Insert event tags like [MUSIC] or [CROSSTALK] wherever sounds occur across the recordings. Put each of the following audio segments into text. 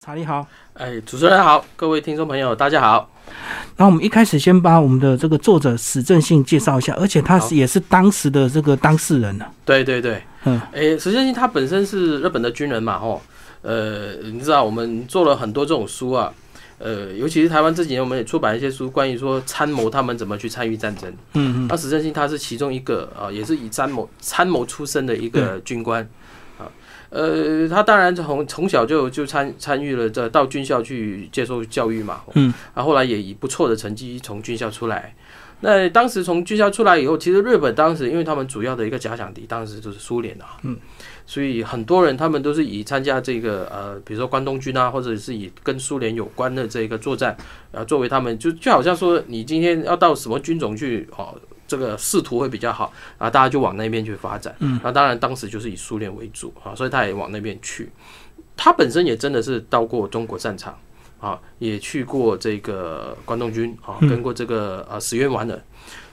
查理好，哎，主持人好，各位听众朋友大家好。那我们一开始先把我们的这个作者史正信介绍一下，而且他是也是当时的这个当事人呢。对对对，嗯，哎，史正信他本身是日本的军人嘛，吼，呃，你知道我们做了很多这种书啊，呃，尤其是台湾这几年我们也出版一些书，关于说参谋他们怎么去参与战争。嗯嗯，那史正信他是其中一个啊，也是以参谋参谋出身的一个军官。呃，他当然从从小就就参参与了这到军校去接受教育嘛，嗯，然，后来也以不错的成绩从军校出来。那当时从军校出来以后，其实日本当时因为他们主要的一个假想敌当时就是苏联啊，嗯，所以很多人他们都是以参加这个呃，比如说关东军啊，或者是以跟苏联有关的这个作战，呃，作为他们就就好像说你今天要到什么军种去哦。这个仕途会比较好啊，大家就往那边去发展。嗯，那当然当时就是以苏联为主啊，所以他也往那边去。他本身也真的是到过中国战场啊，也去过这个关东军啊，跟过这个呃石原莞尔。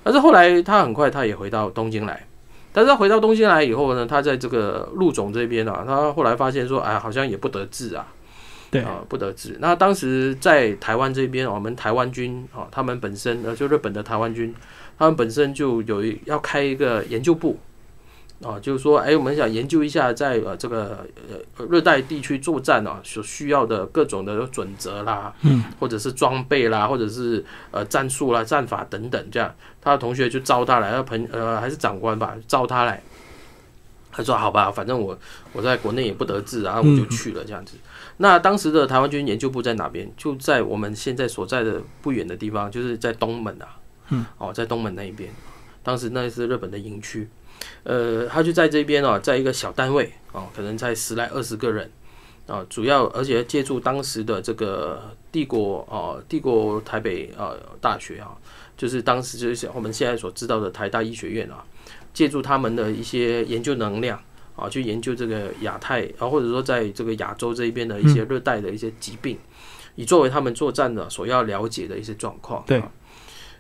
但是后来他很快他也回到东京来，但是他回到东京来以后呢，他在这个陆总这边啊，他后来发现说，哎，好像也不得志啊。对啊，不得志。那当时在台湾这边，我们台湾军啊，他们本身呃，就日本的台湾军。他们本身就有要开一个研究部，啊，就是说，哎，我们想研究一下在呃这个呃热带地区作战啊所需要的各种的准则啦，嗯，或者是装备啦，或者是呃战术啦、战法等等，这样，他的同学就招他来，要朋呃还是长官吧，招他来，他说好吧，反正我我在国内也不得志，然后我就去了这样子。那当时的台湾军研究部在哪边？就在我们现在所在的不远的地方，就是在东门啊。嗯，哦，在东门那一边，当时那是日本的营区，呃，他就在这边哦，在一个小单位哦，可能在十来二十个人啊，主要而且借助当时的这个帝国哦，帝国台北呃大学啊，就是当时就是我们现在所知道的台大医学院啊，借助他们的一些研究能量啊，去研究这个亚太啊，或者说在这个亚洲这一边的一些热带的一些疾病，以作为他们作战的所要了解的一些状况。对。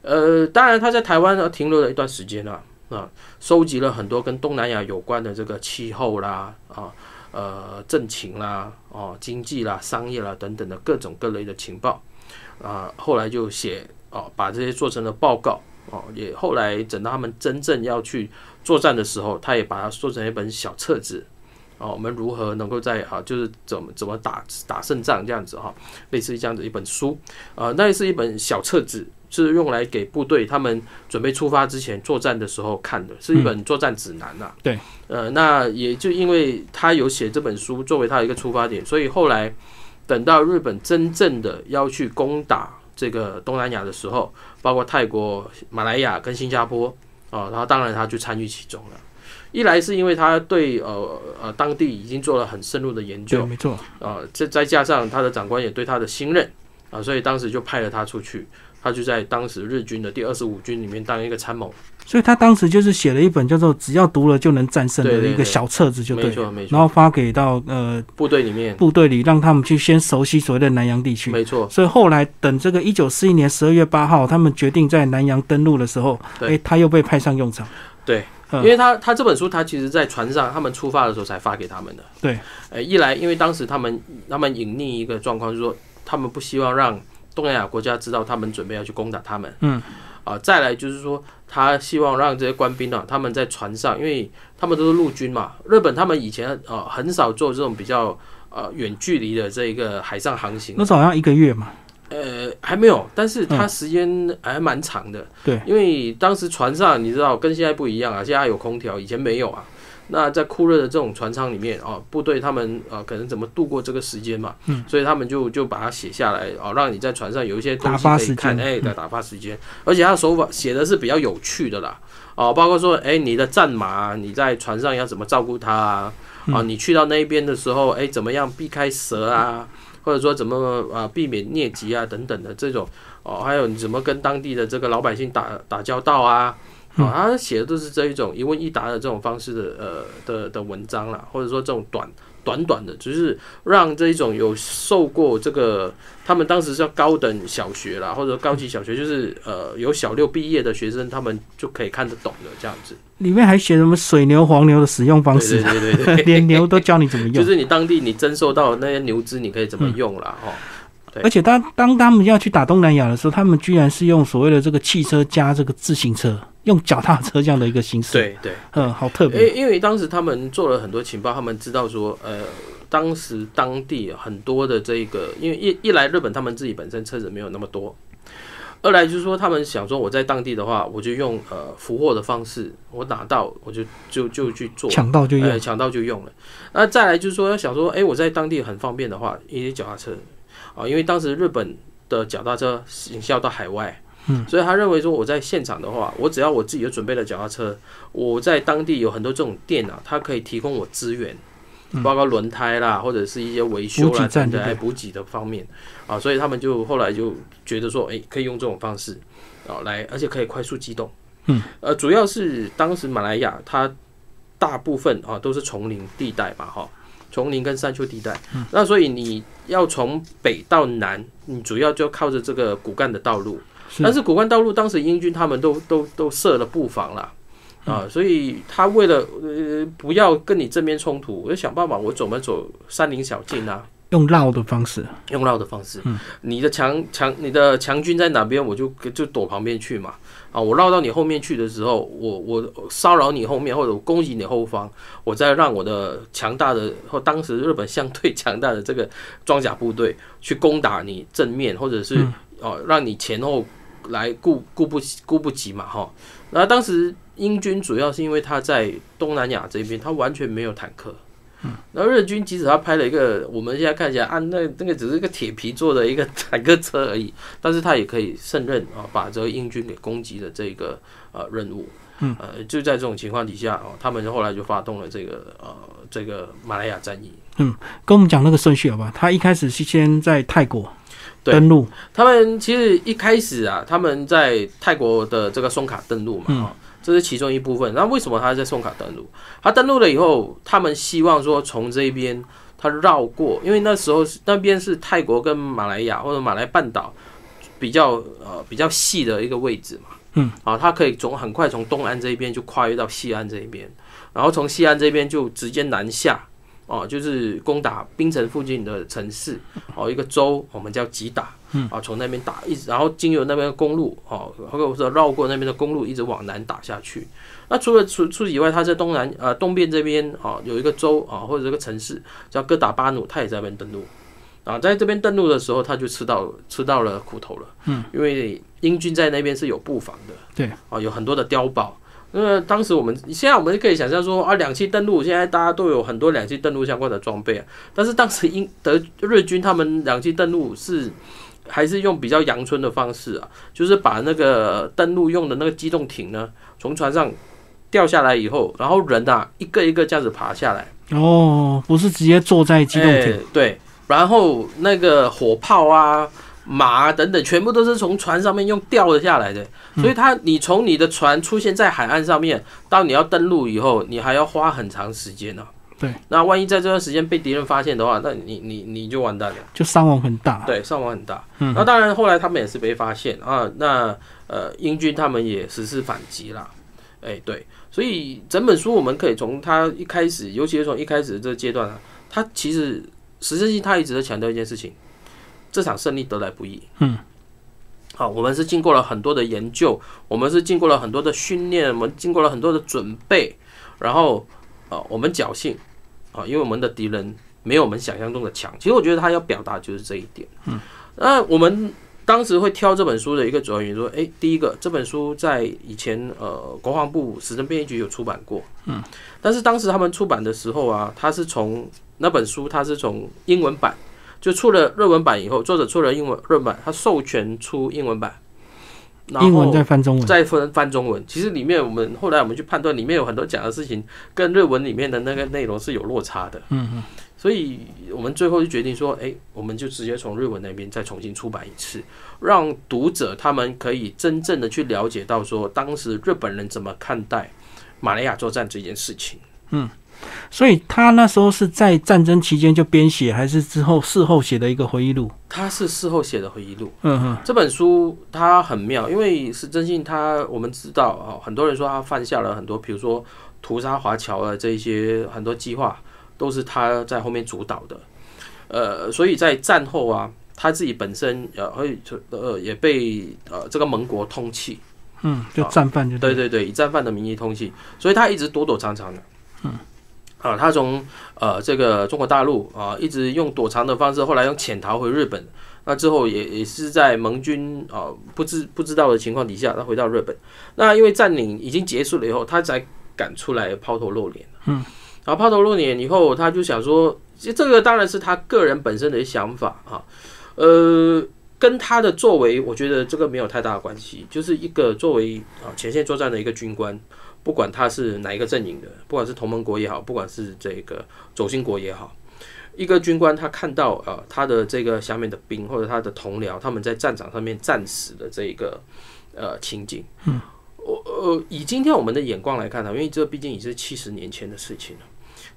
呃，当然他在台湾呢停留了一段时间了啊，收集了很多跟东南亚有关的这个气候啦啊，呃，政情啦，哦，经济啦、商业啦等等的各种各类的情报啊，后来就写哦，把这些做成了报告哦，也后来等到他们真正要去作战的时候，他也把它做成一本小册子哦，我们如何能够在啊，就是怎么怎么打打胜仗这样子哈，类似于这样子一本书啊，那也是一本小册子。是用来给部队他们准备出发之前作战的时候看的，是一本作战指南呐。对，呃，那也就因为他有写这本书作为他的一个出发点，所以后来等到日本真正的要去攻打这个东南亚的时候，包括泰国、马来亚跟新加坡啊，然后当然他就参与其中了。一来是因为他对呃呃当地已经做了很深入的研究，没错啊，再再加上他的长官也对他的信任啊，所以当时就派了他出去。他就在当时日军的第二十五军里面当一个参谋，所以他当时就是写了一本叫做“只要读了就能战胜”的一个小册子，就对，没错没错。然后发给到呃部队里面，部队里让他们去先熟悉所谓的南洋地区，没错。所以后来等这个一九四一年十二月八号，他们决定在南洋登陆的时候，哎，他又被派上用场。对，因为他他这本书他其实在船上，他们出发的时候才发给他们的。对，呃，一来因为当时他们他们隐匿一个状况，就是说他们不希望让。东南亚国家知道他们准备要去攻打他们，嗯，啊，再来就是说，他希望让这些官兵啊，他们在船上，因为他们都是陆军嘛，日本他们以前啊很少做这种比较呃远距离的这一个海上航行，那好像一个月嘛，呃，还没有，但是它时间还蛮长的，对，因为当时船上你知道跟现在不一样啊，现在有空调，以前没有啊。那在酷热的这种船舱里面啊，部队他们啊可能怎么度过这个时间嘛？嗯，所以他们就就把它写下来啊，让你在船上有一些东西可以看，哎，在打发时间。而且他手法写的是比较有趣的啦，哦，包括说，哎，你的战马你在船上要怎么照顾它啊？啊，你去到那边的时候，哎，怎么样避开蛇啊？或者说怎么啊避免疟疾啊等等的这种哦，还有你怎么跟当地的这个老百姓打打交道啊？啊，他写的都是这一种一问一答的这种方式的呃的的文章啦，或者说这种短短短的，就是让这一种有受过这个，他们当时叫高等小学啦，或者高级小学，就是呃有小六毕业的学生，他们就可以看得懂的这样子。里面还写什么水牛、黄牛的使用方式，对对对对，[LAUGHS] 连牛都教你怎么用，就是你当地你征收到那些牛资，你可以怎么用啦。哦。而且当当他们要去打东南亚的时候，他们居然是用所谓的这个汽车加这个自行车，用脚踏车这样的一个形式。对对，嗯，好特别。因因为当时他们做了很多情报，他们知道说，呃，当时当地很多的这个，因为一一来日本他们自己本身车子没有那么多，二来就是说他们想说我在当地的话，我就用呃俘获的方式，我拿到我就就就去做抢到就用，抢到就用了。那再来就是说要想说，哎，我在当地很方便的话，一些脚踏车。啊，因为当时日本的脚踏车营销到海外，嗯，所以他认为说我在现场的话，我只要我自己有准备了脚踏车，我在当地有很多这种店啊，它可以提供我资源，包括轮胎啦，或者是一些维修啦，等等，来补给的方面。啊，所以他们就后来就觉得说，哎，可以用这种方式啊来，而且可以快速机动，嗯，呃，主要是当时马来亚它大部分啊都是丛林地带吧，哈。丛林跟山丘地带，那所以你要从北到南，你主要就靠着这个骨干的道路。但是骨干道路当时英军他们都都都设了布防了啊，所以他为了呃不要跟你正面冲突，我就想办法我怎么走山林小径啊。用绕的方式，用绕的方式。嗯，你的强强，你的强军在哪边，我就就躲旁边去嘛。啊，我绕到你后面去的时候，我我骚扰你后面，或者我攻击你后方，我再让我的强大的或当时日本相对强大的这个装甲部队去攻打你正面，或者是哦，让你前后来顾顾不顾不及嘛。哈，那当时英军主要是因为他在东南亚这边，他完全没有坦克。那日军即使他拍了一个，我们现在看起来啊，那那个只是一个铁皮做的一个坦克车而已，但是他也可以胜任啊，把这个英军给攻击的这个呃任务。嗯，呃，就在这种情况底下哦，他们后来就发动了这个呃这个马来亚战役。嗯，跟我们讲那个顺序好吧？他一开始是先在泰国登陆，他们其实一开始啊，他们在泰国的这个松卡登陆嘛，啊。这是其中一部分。那为什么他在送卡登录？他登录了以后，他们希望说从这边他绕过，因为那时候那边是泰国跟马来亚或者马来半岛比较呃比较细的一个位置嘛。嗯。啊，他可以从很快从东岸这一边就跨越到西岸这一边，然后从西岸这边就直接南下。哦，就是攻打槟城附近的城市，哦，一个州，我们叫吉打，啊，从那边打，一直，然后经由那边的公路，哦，或者说绕过那边的公路，一直往南打下去。那除了除除此以外，他在东南呃东边这边，啊，有一个州啊，或者这个城市叫哥打巴努，他也在那边登陆。啊，在这边登陆的时候，他就吃到吃到了苦头了，嗯，因为英军在那边是有布防的，对，啊，有很多的碉堡。那么当时我们现在我们可以想象说啊，两栖登陆现在大家都有很多两栖登陆相关的装备啊，但是当时英德日军他们两栖登陆是还是用比较阳春的方式啊，就是把那个登陆用的那个机动艇呢从船上掉下来以后，然后人啊一个一个这样子爬下来。哦，不是直接坐在机动艇，对，然后那个火炮啊。马啊等等，全部都是从船上面用掉了下来的，所以它你从你的船出现在海岸上面，到你要登陆以后，你还要花很长时间呢。对，那万一在这段时间被敌人发现的话，那你你你就完蛋了，就伤亡很大。对，伤亡很大。嗯，那当然后来他们也是被发现啊，那呃英军他们也实施反击了。哎，对，所以整本书我们可以从他一开始，尤其是从一开始的这个阶段啊，他其实实质性他一直在强调一件事情。这场胜利得来不易。嗯，好，我们是经过了很多的研究，我们是经过了很多的训练，我们经过了很多的准备，然后啊，我们侥幸啊，因为我们的敌人没有我们想象中的强。其实我觉得他要表达就是这一点。嗯，那我们当时会挑这本书的一个主要原因，说，哎，第一个，这本书在以前呃国防部时政编译局有出版过。嗯，但是当时他们出版的时候啊，他是从那本书，他是从英文版。就出了日文版以后，作者出了英文日文版，他授权出英文版，英文再翻中文，再翻翻中文。其实里面我们后来我们去判断，里面有很多讲的事情跟日文里面的那个内容是有落差的。嗯嗯，所以我们最后就决定说，哎，我们就直接从日文那边再重新出版一次，让读者他们可以真正的去了解到说，当时日本人怎么看待马来亚作战这件事情。嗯，所以他那时候是在战争期间就编写，还是之后事后写的一个回忆录？他是事后写的回忆录。嗯哼，这本书它很妙，因为是真信他我们知道啊，很多人说他犯下了很多，比如说屠杀华侨啊这一些很多计划，都是他在后面主导的。呃，所以在战后啊，他自己本身呃会呃也被呃这个盟国通缉，嗯，就战犯就对对对，以战犯的名义通缉，所以他一直躲躲藏藏的。嗯，啊，他从呃这个中国大陆啊，一直用躲藏的方式，后来用潜逃回日本。那之后也也是在盟军啊不知不知道的情况底下，他回到日本。那因为占领已经结束了以后，他才敢出来抛头露脸。嗯，然后抛头露脸以后，他就想说。其实这个当然是他个人本身的想法啊，呃，跟他的作为，我觉得这个没有太大的关系。就是一个作为啊前线作战的一个军官，不管他是哪一个阵营的，不管是同盟国也好，不管是这个轴心国也好，一个军官他看到啊他的这个下面的兵或者他的同僚他们在战场上面战死的这个呃情景，嗯，我呃以今天我们的眼光来看呢，因为这毕竟已是七十年前的事情了，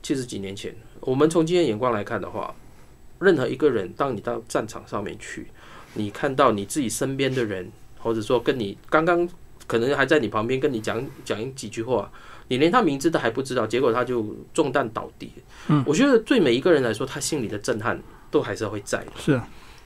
七十几年前。我们从今天眼光来看的话，任何一个人，当你到战场上面去，你看到你自己身边的人，或者说跟你刚刚可能还在你旁边跟你讲讲几句话，你连他名字都还不知道，结果他就中弹倒地。嗯，我觉得对每一个人来说，他心里的震撼都还是会在的。是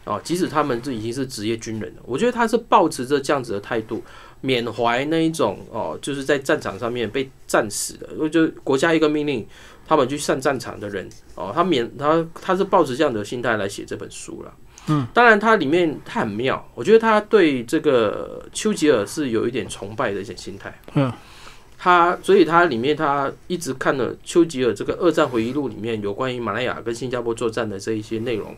啊，即使他们这已经是职业军人了，我觉得他是保持着这样子的态度，缅怀那一种哦，就是在战场上面被战死的，就国家一个命令。他们去上战场的人哦，他缅他他是抱着这样的心态来写这本书了。嗯，当然它里面它很妙，我觉得他对这个丘吉尔是有一点崇拜的一些心态。嗯，他所以他里面他一直看了丘吉尔这个二战回忆录里面有关于马来亚跟新加坡作战的这一些内容，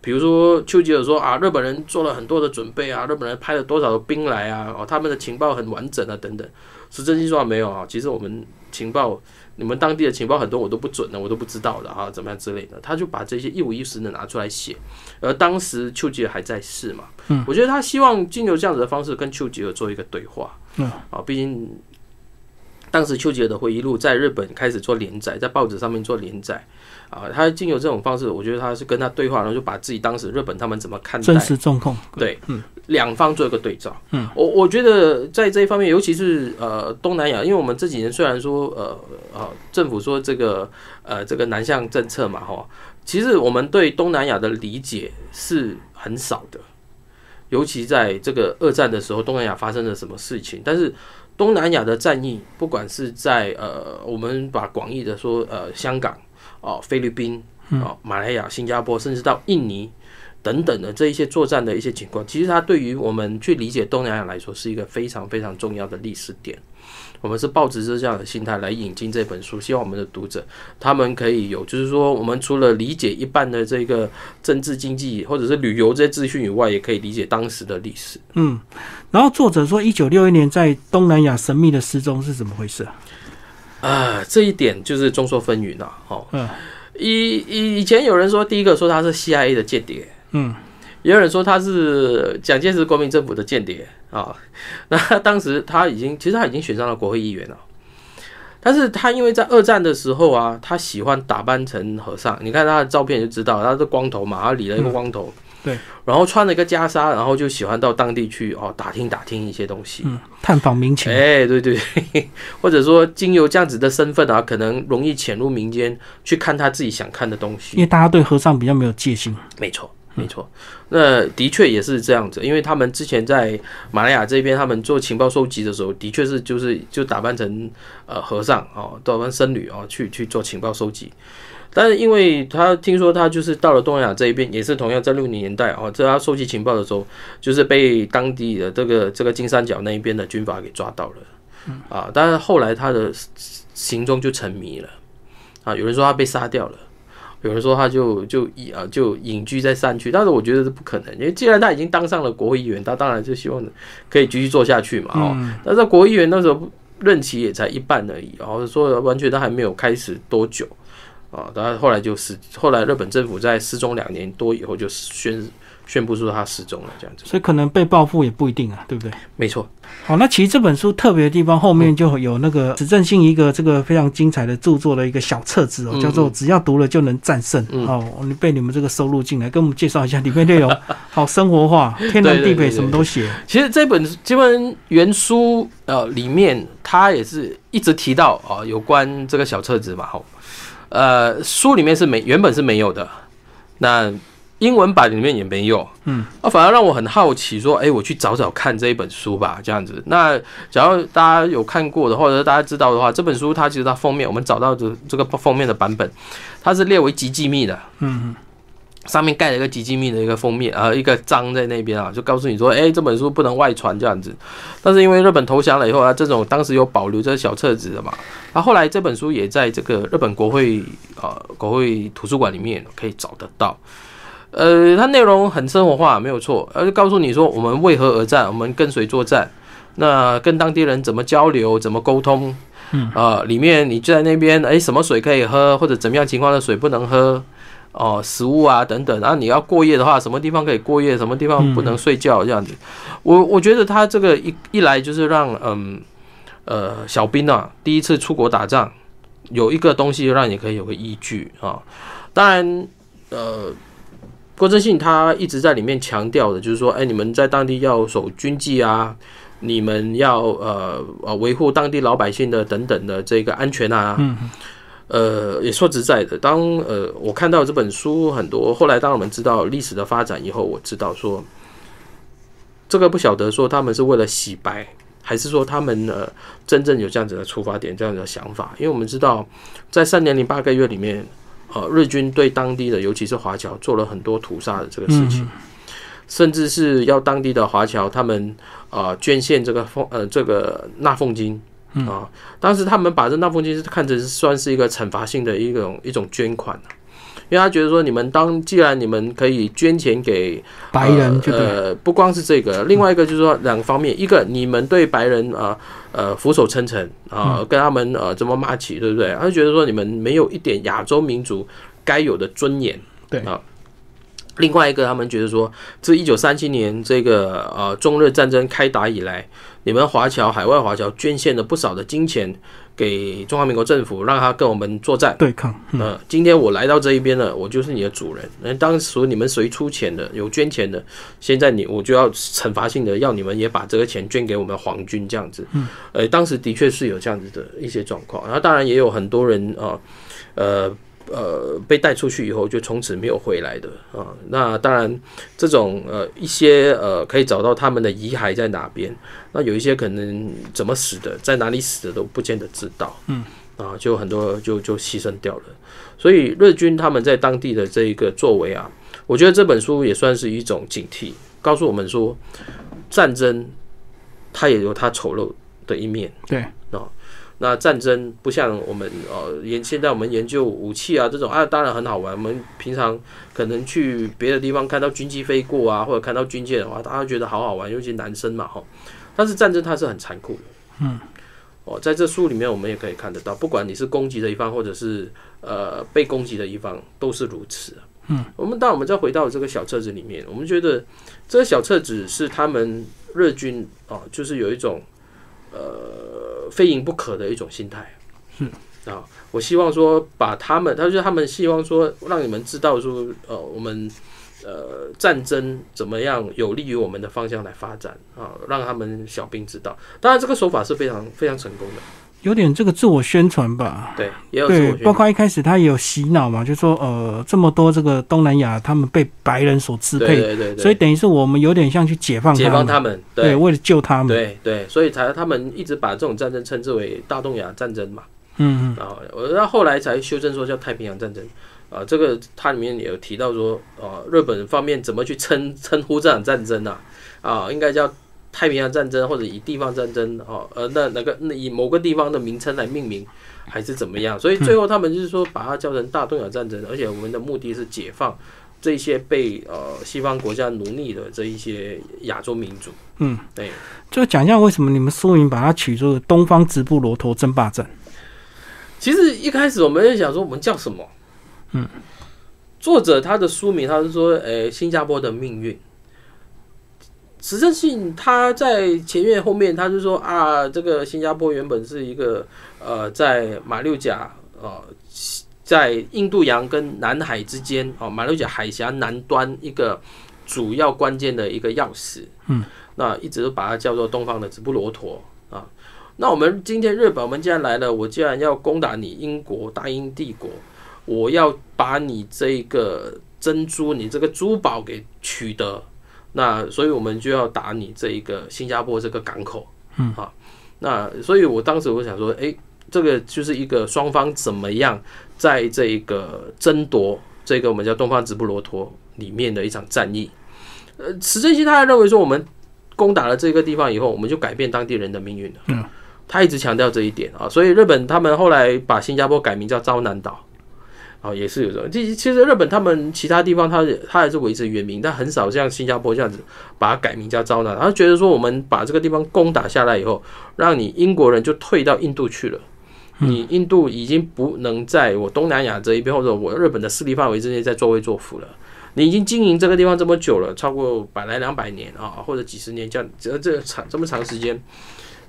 比如说丘吉尔说啊，日本人做了很多的准备啊，日本人派了多少的兵来啊，哦，他们的情报很完整啊，等等。是真心说没有啊，其实我们情报。你们当地的情报很多我都不准的，我都不知道的哈，怎么样之类的，他就把这些一五一十的拿出来写。而当时丘吉尔还在世嘛，嗯，我觉得他希望经由这样子的方式跟丘吉尔做一个对话，嗯，啊，毕竟当时丘吉尔的回忆录在日本开始做连载，在报纸上面做连载。啊，他经由这种方式，我觉得他是跟他对话，然后就把自己当时日本他们怎么看待真实状况，对，嗯，两方做一个对照。嗯，我我觉得在这一方面，尤其是呃东南亚，因为我们这几年虽然说呃呃政府说这个呃这个南向政策嘛哈，其实我们对东南亚的理解是很少的，尤其在这个二战的时候，东南亚发生了什么事情？但是东南亚的战役，不管是在呃我们把广义的说呃香港。哦，菲律宾、哦，马来亚、新加坡，甚至到印尼等等的这一些作战的一些情况，其实它对于我们去理解东南亚来说，是一个非常非常重要的历史点。我们是抱着这样的心态来引进这本书，希望我们的读者他们可以有，就是说，我们除了理解一半的这个政治经济或者是旅游这些资讯以外，也可以理解当时的历史。嗯，然后作者说，一九六一年在东南亚神秘的失踪是怎么回事啊？啊，这一点就是众说纷纭了。哦，以以以前有人说，第一个说他是 CIA 的间谍，嗯，也有人说他是蒋介石国民政府的间谍啊。[LAUGHS] 那当时他已经，其实他已经选上了国会议员了，但是他因为在二战的时候啊，他喜欢打扮成和尚，你看他的照片就知道，他是光头嘛，他理了一个光头。对，然后穿了一个袈裟，然后就喜欢到当地去哦，打听打听一些东西，嗯，探访民情。哎，对对，[LAUGHS] 或者说经由这样子的身份啊，可能容易潜入民间去看他自己想看的东西。因为大家对和尚比较没有戒心。没错，没错。那的确也是这样子，因为他们之前在马来亚这边，他们做情报收集的时候，的确是就是就打扮成呃和尚哦，打扮僧侣哦，去去做情报收集。但是因为他听说他就是到了东南亚这一边，也是同样在六零年代哦，在他收集情报的时候，就是被当地的这个这个金三角那一边的军阀给抓到了，啊，但是后来他的行踪就沉迷了，啊，有人说他被杀掉了，有人说他就就隐啊就隐居在山区，但是我觉得是不可能，因为既然他已经当上了国会议员，他当然就希望可以继续做下去嘛，哦，但是国会议员那时候任期也才一半而已，然后说完全他还没有开始多久。啊，当然后来就失，后来日本政府在失踪两年多以后就宣宣布说他失踪了，这样子。所以可能被报复也不一定啊，对不对？没错，好，那其实这本书特别的地方后面就有那个指正性一个这个非常精彩的著作的一个小册子哦，嗯叫做“只要读了就能战胜”。嗯哦，你被你们这个收录进来，跟我们介绍一下里面内容，[LAUGHS] 好生活化，天南地北什么都写。其实这本这本原书呃里面，他也是一直提到啊、有关这个小册子嘛，哦，呃，书里面是没原本是没有的，那英文版里面也没有，嗯，啊，反而让我很好奇，说，哎、我去找找看这一本书吧，这样子。那假如大家有看过的，或者是大家知道的话，这本书它其实它封面我们找到的这个封面的版本，它是列为极机密的，嗯上面盖了一个极机密的一个封面，呃，一个章在那边啊，就告诉你说，哎、这本书不能外传这样子。但是因为日本投降了以后啊，这种当时有保留这小册子的嘛，那后来这本书也在这个日本国会呃国会图书馆里面可以找得到。呃，它内容很生活化，没有错，而且告诉你说我们为何而战，我们跟谁作战，那跟当地人怎么交流，怎么沟通，嗯，呃，里面你就在那边，哎，什么水可以喝，或者怎么样情况的水不能喝，哦、食物啊等等，然后你要过夜的话，什么地方可以过夜，什么地方不能睡觉，这样子。我我觉得他这个一一来就是让嗯呃小兵啊第一次出国打仗，有一个东西让你可以有个依据啊。当然，呃，郭正信他一直在里面强调的就是说，哎，你们在当地要守军纪啊。你们要呃呃维护当地老百姓的等等的这个安全啊，嗯呃，也说实在的，当呃我看到这本书很多，后来当我们知道历史的发展以后，我知道说，这个不晓得说他们是为了洗白，还是说他们呃真正有这样子的出发点、这样子的想法？因为我们知道，在三年零八个月里面，呃，日军对当地的，尤其是华侨，做了很多屠杀的这个事情，甚至是要当地的华侨他们呃捐献这个奉呃这个纳俸金。啊，当时他们把这纳俸金是看成是算是一个惩罚性的一种一种捐款啊因为他觉得说你们当既然你们可以捐钱给白人就，呃，不光是这个，另外一个就是说两个方面，一个你们对白人啊呃俯首称臣啊，跟他们呃怎么骂起，对不对？他就觉得说你们没有一点亚洲民族该有的尊严，对啊。另外一个，他们觉得说，自一九三七年这个呃中日战争开打以来，你们华侨海外华侨捐献了不少的金钱给中华民国政府，让他跟我们作战。对抗。嗯呃，今天我来到这一边了，我就是你的主人。那当时你们谁出钱的，有捐钱的，现在你我就要惩罚性的要你们也把这个钱捐给我们皇军这样子。嗯，呃，当时的确是有这样子的一些状况，然后当然也有很多人啊，呃。呃，被带出去以后，就从此没有回来的啊。那当然，这种呃一些呃可以找到他们的遗骸在哪边，那有一些可能怎么死的，在哪里死的都不见得知道。嗯，啊，就很多就就牺牲掉了。所以日军他们在当地的这一个作为啊，我觉得这本书也算是一种警惕，告诉我们说，战争它也有它丑陋的一面。对，那战争不像我们呃研现在我们研究武器啊这种啊，当然很好玩。我们平常可能去别的地方看到军机飞过啊，或者看到军舰的话，大家觉得好好玩，尤其男生嘛哈。但是战争它是很残酷的。嗯。哦，在这书里面我们也可以看得到，不管你是攻击的一方，或者是呃被攻击的一方，都是如此。嗯。我们当我们再回到这个小册子里面，我们觉得这个小册子是他们日军哦，就是有一种呃非赢不可的一种心态。嗯啊，我希望说把他们，他说他们希望说让你们知道说，呃，我们呃战争怎么样有利于我们的方向来发展啊，让他们小兵知道。当然，这个手法是非常非常成功的，有点这个自我宣传吧。对，也有自包括一开始他也有洗脑嘛，就说呃这么多这个东南亚他们被白人所支配，对对对，所以等于是我们有点像去解放解他们，放他们，对，对为了救他们，对对，所以才他们一直把这种战争称之为大东亚战争嘛。嗯嗯，然后我那后来才修正说叫太平洋战争。啊，这个它里面也有提到说，呃，日本方面怎么去称称呼这场战争呢、啊？应该叫太平洋战争，或者以地方战争，哦，呃，那那个那以某个地方的名称来命名，还是怎么样？所以最后他们就是说把它叫成大东亚战争，而且我们的目的是解放这些被呃西方国家奴隶的这一些亚洲民族。嗯，对。就讲一下为什么你们书名把它取作“东方直布罗陀争霸战其实一开始我们也想说，我们叫什么？嗯，作者他的书名他是说，诶、新加坡的命运。实证性他在前面后面他就说啊，这个新加坡原本是一个呃，在马六甲呃，在印度洋跟南海之间哦，马六甲海峡南端一个主要关键的一个钥匙。嗯，那一直都把它叫做东方的直布罗陀啊。那我们今天日本，我们既然来了，我既然要攻打你英国大英帝国，我要把你这个珍珠，你这个珠宝给取得。那所以我们就要打你这一个新加坡这个港口，嗯啊，那所以我当时我想说，诶，这个就是一个双方怎么样在这个争夺这个我们叫东方直布罗陀里面的一场战役。呃，史正熙他还认为说，我们攻打了这个地方以后，我们就改变当地人的命运了。嗯，他一直强调这一点啊，所以日本他们后来把新加坡改名叫昭南岛。啊，也是有这种。其其实日本他们其他地方，他他还是维持原名，但很少像新加坡这样子把它改名叫招南。他觉得说，我们把这个地方攻打下来以后，让你英国人就退到印度去了。你印度已经不能在我东南亚这一边或者我日本的势力范围之内再作威作福了。你已经经营这个地方这么久了，超过百来两百年啊，或者几十年这样，这这长这么长时间。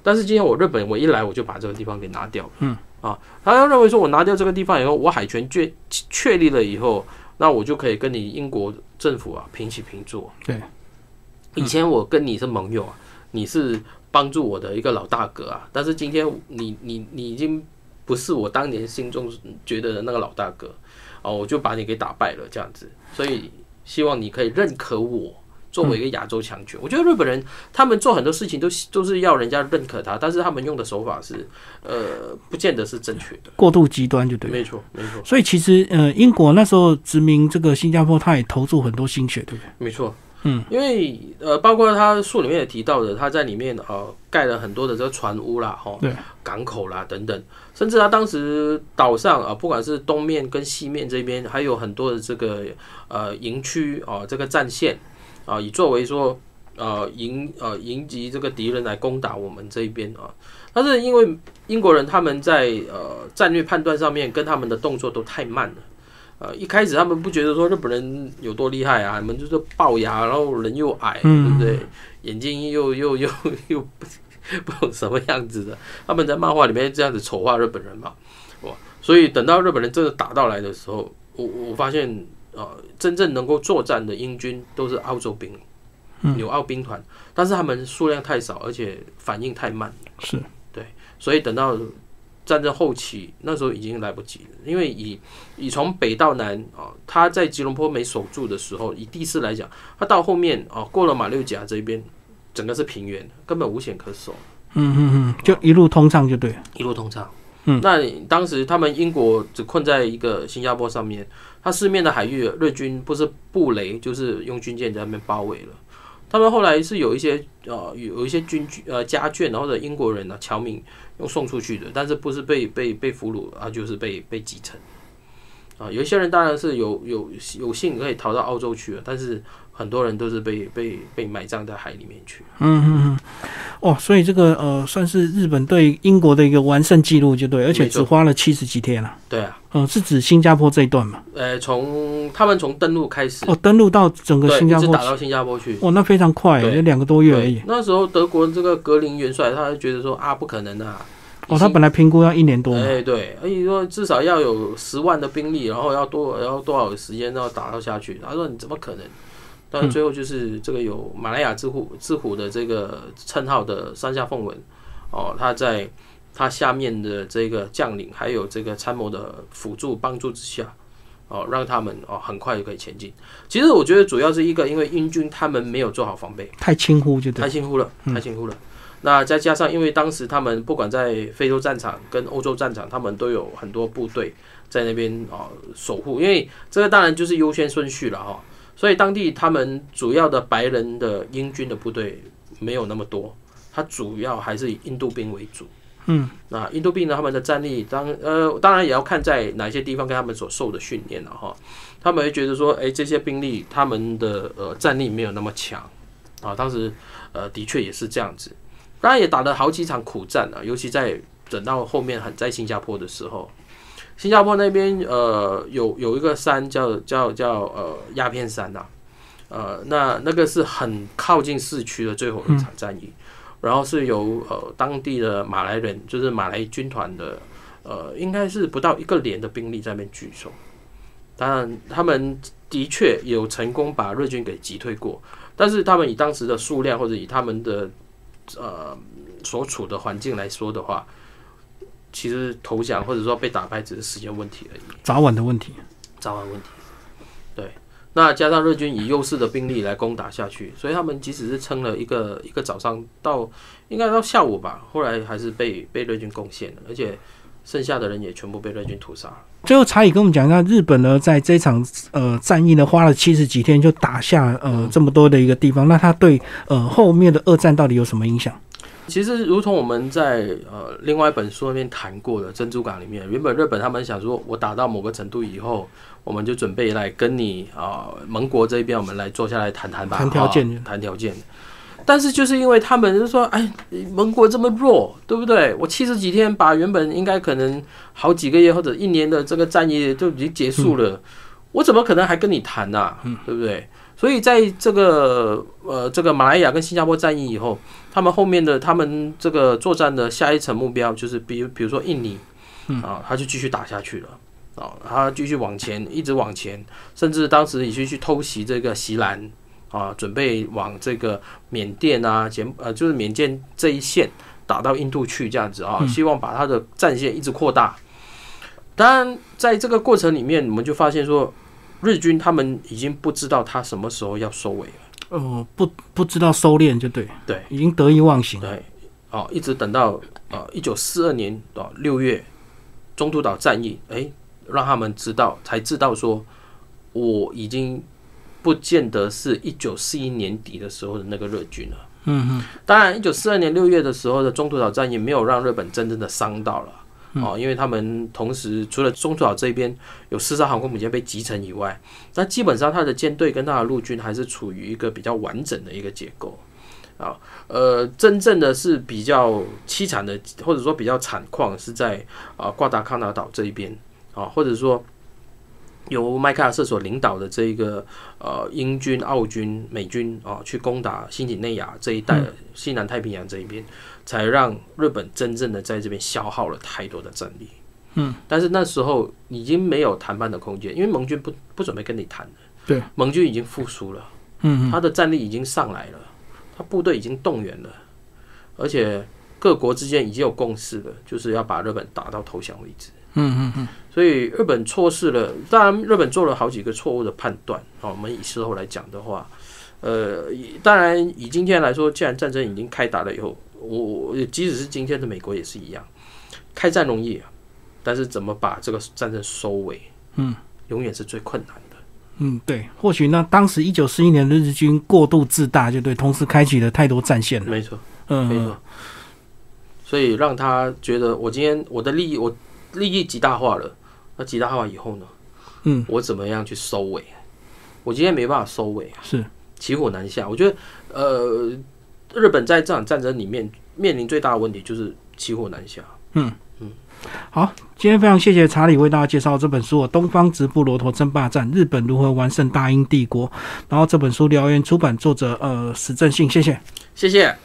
但是今天我日本我一来我就把这个地方给拿掉。嗯。啊，他认为说，我拿掉这个地方以后，我海权确确立了以后，那我就可以跟你英国政府啊平起平坐。对，以前我跟你是盟友啊，你是帮助我的一个老大哥啊，但是今天你你你已经不是我当年心中觉得的那个老大哥哦，我就把你给打败了这样子，所以希望你可以认可我。作为一个亚洲强权，我觉得日本人他们做很多事情都都是要人家认可他，但是他们用的手法是，呃，不见得是正确的，过度极端就对。没错，没错。所以其实呃，英国那时候殖民这个新加坡，他也投注很多心血，对不对？没错，嗯，因为呃，包括他书里面也提到的，他在里面呃盖了很多的这个船屋啦，哈，对，港口啦等等，甚至他当时岛上啊，不管是东面跟西面这边，还有很多的这个呃营区啊，这个战线。啊，以作为说，呃，迎呃迎击这个敌人来攻打我们这一边啊，但是因为英国人他们在呃战略判断上面跟他们的动作都太慢了，呃，一开始他们不觉得说日本人有多厉害啊，你们就是龅牙，然后人又矮，对不对？眼睛又又又又不 [LAUGHS] 懂什么样子的，他们在漫画里面这样子丑化日本人嘛，哇，所以等到日本人真的打到来的时候，我我发现。呃，真正能够作战的英军都是澳洲兵，纽澳兵团，但是他们数量太少，而且反应太慢。是对，所以等到战争后期，那时候已经来不及了。因为以以从北到南啊，他在吉隆坡没守住的时候，以地势来讲，他到后面啊，过了马六甲这边，整个是平原，根本无险可守。嗯嗯嗯，就一路通畅就对了，一路通畅。嗯，那当时他们英国只困在一个新加坡上面。他四面的海域，日军不是布雷，就是用军舰在那边包围了。他们后来是有一些呃有一些军呃家眷或者英国人呢侨民用送出去的，但是不是被被被俘虏啊，就是被被击沉。啊，有一些人当然是有有有幸可以逃到澳洲去了，但是。很多人都是被被被埋葬在海里面去。嗯嗯嗯，哦，所以这个呃，算是日本对英国的一个完胜记录，就对，而且只花了七十几天了。对啊，嗯，是指新加坡这一段嘛？呃，从他们从登陆开始，哦，登陆到整个新加坡，打到新加坡去，哦，那非常快，就两个多月而已。那时候德国这个格林元帅，他就觉得说啊，不可能啊。哦，他本来评估要一年多。哎，对，而且说至少要有十万的兵力，然后要多然后多少时间要打到下去？他说你怎么可能？但是最后就是这个有马来亚之虎之虎的这个称号的山下奉文，哦，他在他下面的这个将领还有这个参谋的辅助帮助之下，哦，让他们哦很快就可以前进。其实我觉得主要是一个，因为英军他们没有做好防备，太轻忽就太轻忽了，太轻忽了。那再加上因为当时他们不管在非洲战场跟欧洲战场，他们都有很多部队在那边啊守护，因为这个当然就是优先顺序了哈。所以当地他们主要的白人的英军的部队没有那么多，他主要还是以印度兵为主。嗯，那印度兵呢，他们的战力当呃当然也要看在哪些地方跟他们所受的训练了哈。他们会觉得说，哎，这些兵力他们的呃战力没有那么强啊。当时呃的确也是这样子，当然也打了好几场苦战啊，尤其在等到后面很在新加坡的时候。新加坡那边呃有有一个山叫叫叫呃鸦片山呐、呃那那个是很靠近市区的最后一场战役，然后是由呃当地的马来人，就是马来军团的呃应该是不到一个连的兵力在那边据守，当然他们的确有成功把日军给击退过，但是他们以当时的数量或者以他们的呃所处的环境来说的话，其实投降或者说被打败只是时间问题而已，早晚的问题。早晚问题。对，那加上日军以优势的兵力来攻打下去，所以他们即使是撑了一个一个早上到应该到下午吧，后来还是被被日军攻陷了，而且剩下的人也全部被日军屠杀了。最后，查理跟我们讲一下，日本呢在这场呃战役呢花了七十几天就打下呃这么多的一个地方，那它对呃后面的二战到底有什么影响？其实，如同我们在呃另外一本书里面谈过的《珍珠港》里面，原本日本他们想说，我打到某个程度以后，我们就准备来跟你啊、盟国这边，我们来坐下来谈谈吧，谈条件啊谈条件。但是就是因为他们就说，哎，盟国这么弱，对不对？我七十几天把原本应该可能好几个月或者一年的这个战役就已经结束了，我怎么可能还跟你谈呐、对不对？所以在这个呃这个马来亚跟新加坡战役以后，他们后面的他们这个作战的下一层目标就是比如比如说印尼，啊，他就继续打下去了。啊，他继续往前，一直往前，甚至当时已经去偷袭这个锡兰啊，准备往这个缅甸啊、柬呃，就是缅甸这一线打到印度去，这样子啊，希望把他的战线一直扩大。当然，在这个过程里面，我们就发现说，日军他们已经不知道他什么时候要收尾了。呃，不不知道收敛就对，对，已经得意忘形。对，哦，一直等到呃一九四二年啊六月中途岛战役，哎，让他们知道，才知道说，我已经不见得是一九四一年底的时候的那个日军了。嗯嗯，当然，一九四二年六月的时候的中途岛战役没有让日本真正的伤到了。哦，因为他们同时除了中途岛这边有四艘航空母舰被击沉以外，那基本上他的舰队跟他的陆军还是处于一个比较完整的一个结构。啊，呃，真正的是比较凄惨的，或者说比较惨况是在啊瓜达康纳岛这一边啊，或者说由麦克阿瑟所领导的这一个呃英军、澳军、美军啊去攻打新几内亚这一带的西南太平洋这一边，才让日本真正的在这边消耗了太多的战力。嗯，但是那时候已经没有谈判的空间，因为盟军不不准备跟你谈了。对，盟军已经复苏了，嗯，他的战力已经上来了，他部队已经动员了，而且各国之间已经有共识了，就是要把日本打到投降为止。嗯嗯嗯，所以日本错失了，当然日本做了好几个错误的判断啊。我们以事后来讲的话，呃，以当然以今天来说，既然战争已经开打了以后，我我即使是今天的美国也是一样，开战容易啊，但是怎么把这个战争收尾，嗯，永远是最困难的。嗯，对，或许那，当时一九四一年的日军过度自大，就对，同时开启了太多战线了。没错，嗯，没错。所以让他觉得我今天我的利益我利益极大化了，那极大化以后呢？嗯，我怎么样去收尾？我今天没办法收尾啊，是骑虎难下。我觉得，呃，日本在这场战争里面面临最大的问题就是骑虎难下。嗯嗯好，今天非常谢谢查理为大家介绍这本书《东方直布罗陀争霸战：日本如何完胜大英帝国》，然后这本书燎原出版，作者呃史正信，谢谢。谢谢。